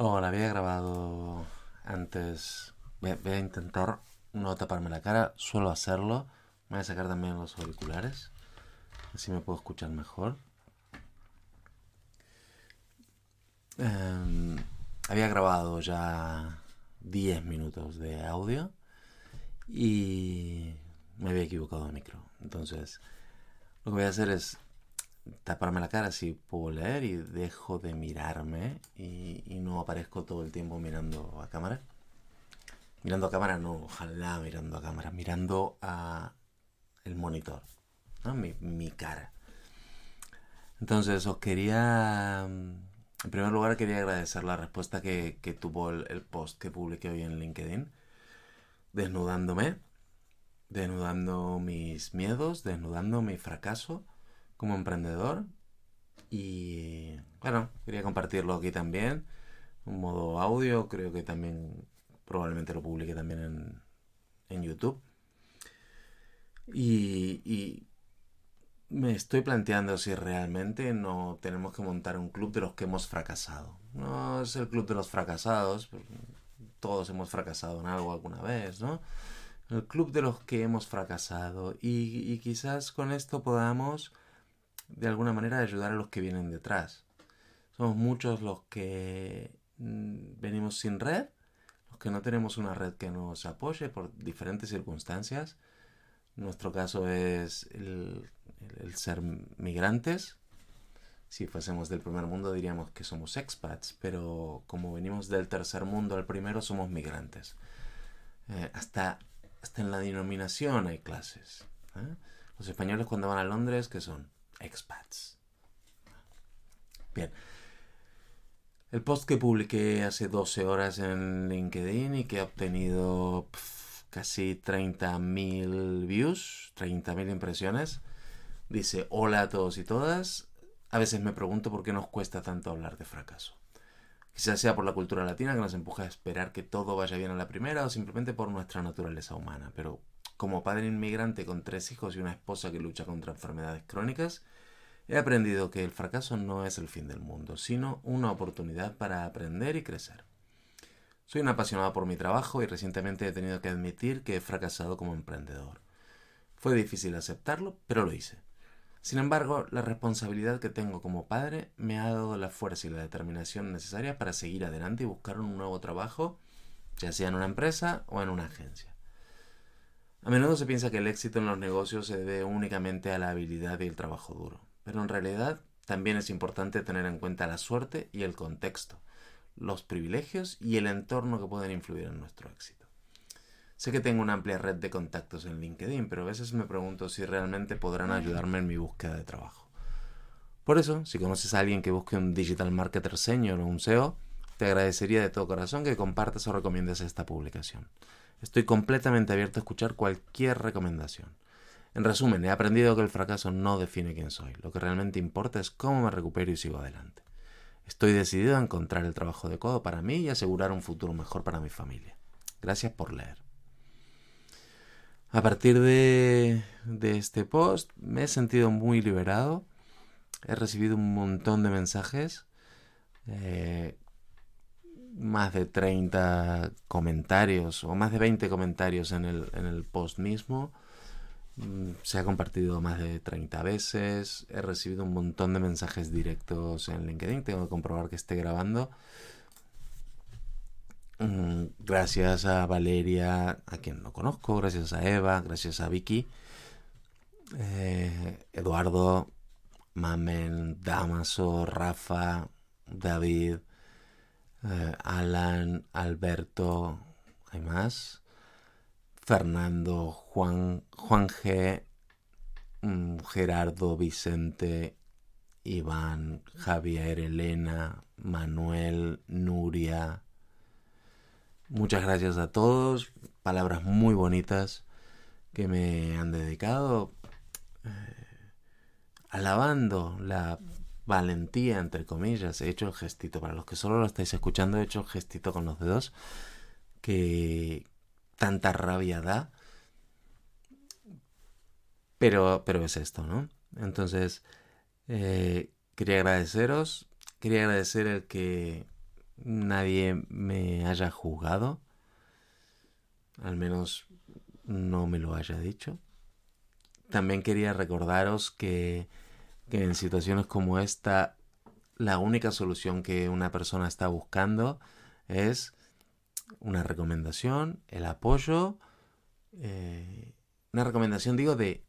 Oh, había grabado antes. Voy a, voy a intentar no taparme la cara. Suelo hacerlo. Me voy a sacar también los auriculares. Así me puedo escuchar mejor. Em, había grabado ya 10 minutos de audio y me había equivocado de micro. Entonces, lo que voy a hacer es taparme la cara si puedo leer y dejo de mirarme y, no aparezco todo el tiempo mirando a cámara. Mirando a cámara, no, ojalá mirando a cámara, mirando a el monitor, ¿no? mi, mi cara. Entonces, os quería en primer lugar, quería agradecer la respuesta que, que tuvo el, el, post que publiqué hoy en LinkedIn, desnudándome, desnudando mis miedos, desnudando mi fracaso como emprendedor. Y bueno, quería compartirlo aquí también, un modo audio, creo que también probablemente lo publique también en, en YouTube. Y, y me estoy planteando si realmente no tenemos que montar un club de los que hemos fracasado. No es el club de los fracasados, todos hemos fracasado en algo alguna vez, ¿no? El club de los que hemos fracasado y, y quizás con esto podamos de alguna manera ayudar a los que vienen detrás. Somos muchos los que mm, venimos sin red, los que no tenemos una red que nos apoye por diferentes circunstancias. Nuestro caso es el ser migrantes. Si fuésemos del primer mundo diríamos que somos expats, pero como venimos del tercer mundo al primero somos migrantes. Eh, hasta, hasta en la denominación hay clases. ¿eh? Los españoles cuando van a Londres, que son? Expats. Bien. El post que publiqué hace 12 horas en LinkedIn y que ha obtenido pf, casi 30.000 views, 30.000 impresiones, Dice, hola a todos y todas. A veces me pregunto por qué nos cuesta tanto hablar de fracaso. Quizás sea por la cultura latina que nos empuja a esperar que todo vaya bien a la primera o simplemente por nuestra naturaleza humana. Pero como padre inmigrante con tres hijos y una esposa que lucha contra enfermedades crónicas, he aprendido que el fracaso no es el fin del mundo, sino una oportunidad para aprender y crecer. Soy un apasionado por mi trabajo y recientemente he tenido que admitir que he fracasado como emprendedor. Fue difícil aceptarlo, pero lo hice. Sin embargo, la responsabilidad que tengo como padre me ha dado la fuerza y la determinación necesarias para seguir adelante y buscar un nuevo trabajo, ya sea en una empresa o en una agencia. A menudo se piensa que el éxito en los negocios se debe únicamente a la habilidad y el trabajo duro, pero en realidad también es importante tener en cuenta la suerte y el contexto, los privilegios y el entorno que pueden influir en nuestro éxito. Sé que tengo una amplia red de contactos en LinkedIn, pero a veces me pregunto si realmente podrán ayudarme en mi búsqueda de trabajo. Por eso, si conoces a alguien que busque un Digital Marketer Senior o un SEO, te agradecería de todo corazón que compartas o recomiendes esta publicación. Estoy completamente abierto a escuchar cualquier recomendación. En resumen, he aprendido que el fracaso no define quién soy. Lo que realmente importa es cómo me recupero y sigo adelante. Estoy decidido a encontrar el trabajo adecuado para mí y asegurar un futuro mejor para mi familia. Gracias por leer. A partir de, este post me he sentido muy liberado. He recibido un montón de mensajes. Eh, más de 30 comentarios o más de 20 comentarios en el, en el post mismo. Mm, se ha compartido más de 30 veces. He recibido un montón de mensajes directos en LinkedIn. Tengo que comprobar que esté grabando. Mm, gracias a Valeria, a quien no conozco, gracias a Eva, gracias a Vicky, eh, Eduardo, Mamen, Damaso, Rafa, David, eh, Alan, Alberto, hay más, Fernando, Juan, Juan G, mm, Gerardo, Vicente, Iván, Javier, Elena, Manuel, Nuria, Muchas gracias a todos, palabras muy bonitas que me han dedicado, eh, alabando la valentía, entre comillas. He hecho el gestito, para los que solo lo estáis escuchando, he hecho el gestito con los dedos, que tanta rabia da. Pero, pero es esto, ¿no? Entonces, eh, quería agradeceros, quería agradecer el que nadie me haya juzgado, al menos no me lo haya dicho. También quería recordaros que, que en situaciones como esta, la única solución que una persona está buscando es una recomendación, el apoyo, eh, una recomendación digo de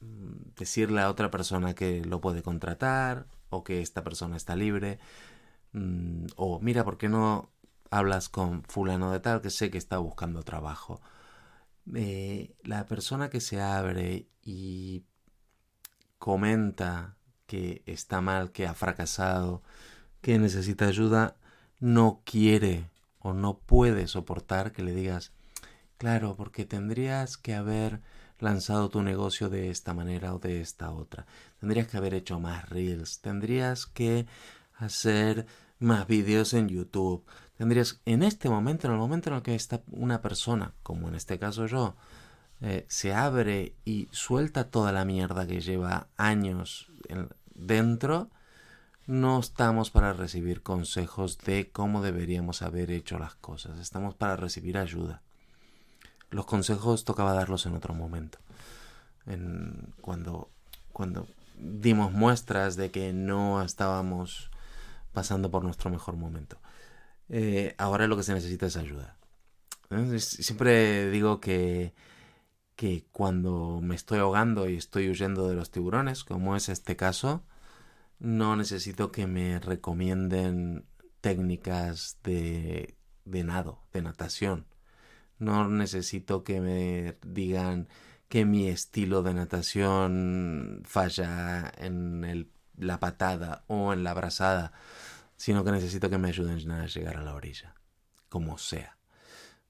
mm, decirle a otra persona que lo puede contratar o que esta persona está libre mm, o mira, ¿por qué no hablas con fulano de tal que sé que está buscando trabajo? Eh, la persona que se abre y comenta que está mal, que ha fracasado, que necesita ayuda, no quiere o no puede soportar que le digas, claro, porque tendrías que haber lanzado tu negocio de esta manera o de esta otra. Tendrías que haber hecho más reels, tendrías que hacer más vídeos en YouTube. Tendrías, en este momento, en el momento en el que está una persona, como en este caso yo, eh, se abre y suelta toda la mierda que lleva años dentro, no estamos para recibir consejos de cómo deberíamos haber hecho las cosas, estamos para recibir ayuda. Los consejos tocaba darlos en otro momento. cuando, cuando dimos muestras de que no estábamos pasando por nuestro mejor momento. Eh, ahora lo que se necesita es ayuda. Siempre digo que, que cuando me estoy ahogando y estoy huyendo de los tiburones, como es este caso, no necesito que me recomienden técnicas de, nado, de natación. No necesito que me digan que mi estilo de natación falla en la patada o en la brazada, sino que necesito que me ayuden a llegar a la orilla, como sea.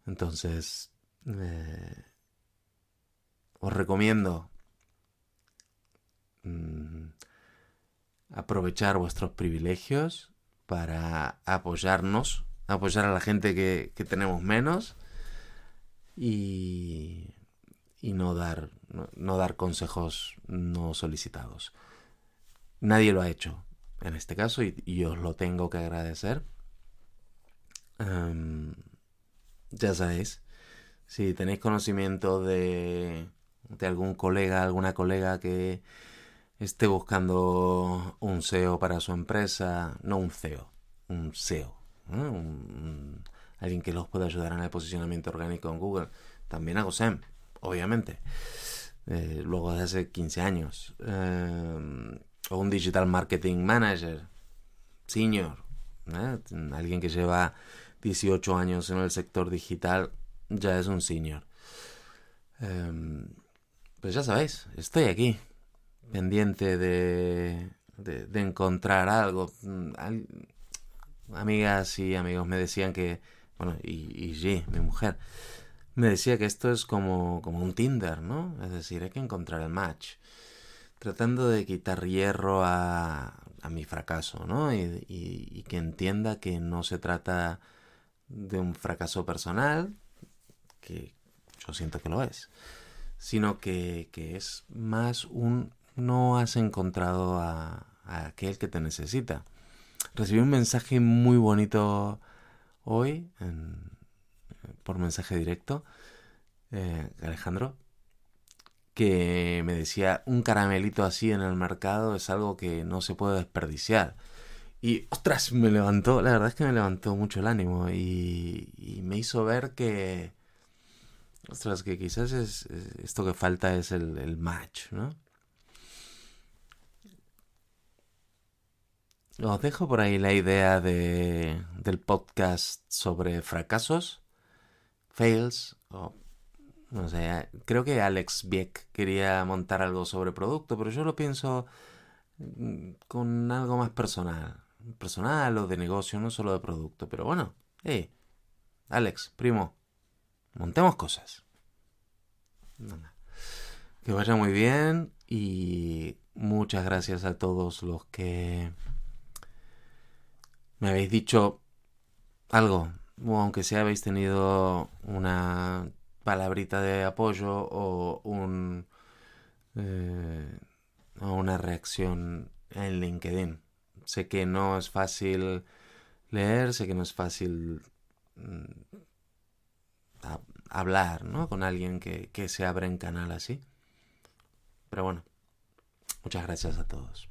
Entonces, eh, os recomiendo mm, aprovechar vuestros privilegios para apoyarnos, apoyar a la gente que, tenemos menos y, y no, dar, no, dar consejos no solicitados. Nadie lo ha hecho en este caso y, os lo tengo que agradecer. Em, ya sabéis, si tenéis conocimiento de, de algún colega, alguna colega que esté buscando un SEO para su empresa, no un CEO, un SEO, alguien que los pueda ayudar en el posicionamiento orgánico en Google. También hago SEM, obviamente, eh, luego de hace 15 años. Eh, o un Digital Marketing Manager, senior, ¿eh? alguien que lleva 18 años en el sector digital, ya es un senior. Pues ya sabéis, estoy aquí pendiente de, de, encontrar algo. Mm, amigas y amigos me decían que, bueno, y, y mi mujer, me decía que esto es como, como un Tinder, ¿no? Es decir, hay que encontrar el match. Tratando de quitar hierro a, a mi fracaso, ¿no? Y, que entienda que no se trata de un fracaso personal, que yo siento que lo es, sino que, que es más un no has encontrado a, aquel que te necesita. Recibí un mensaje muy bonito hoy por mensaje directo, eh, Alejandro, que me decía un caramelito así en el mercado es algo que no se puede desperdiciar. Y ostras, me levantó, la verdad es que me levantó mucho el ánimo y, me hizo ver que, ostras, que quizás es, esto que falta es el, el match, ¿no? Os dejo por ahí la idea de, del podcast sobre fracasos, fails, o no sé, creo que Alex Bieck quería montar algo sobre producto, pero yo lo pienso mm, con algo más personal, personal o de negocio, no solo de producto, pero bueno, hey, Alex, primo, montemos cosas. Que vaya muy bien y muchas gracias a todos los que me habéis dicho algo, o aunque sea habéis tenido una palabrita de apoyo o un eh, una reacción en LinkedIn. Sé que no es fácil leer, sé que no es fácil hablar, ¿no? Con alguien que, que se abre en canal así. Pero bueno, muchas gracias a todos.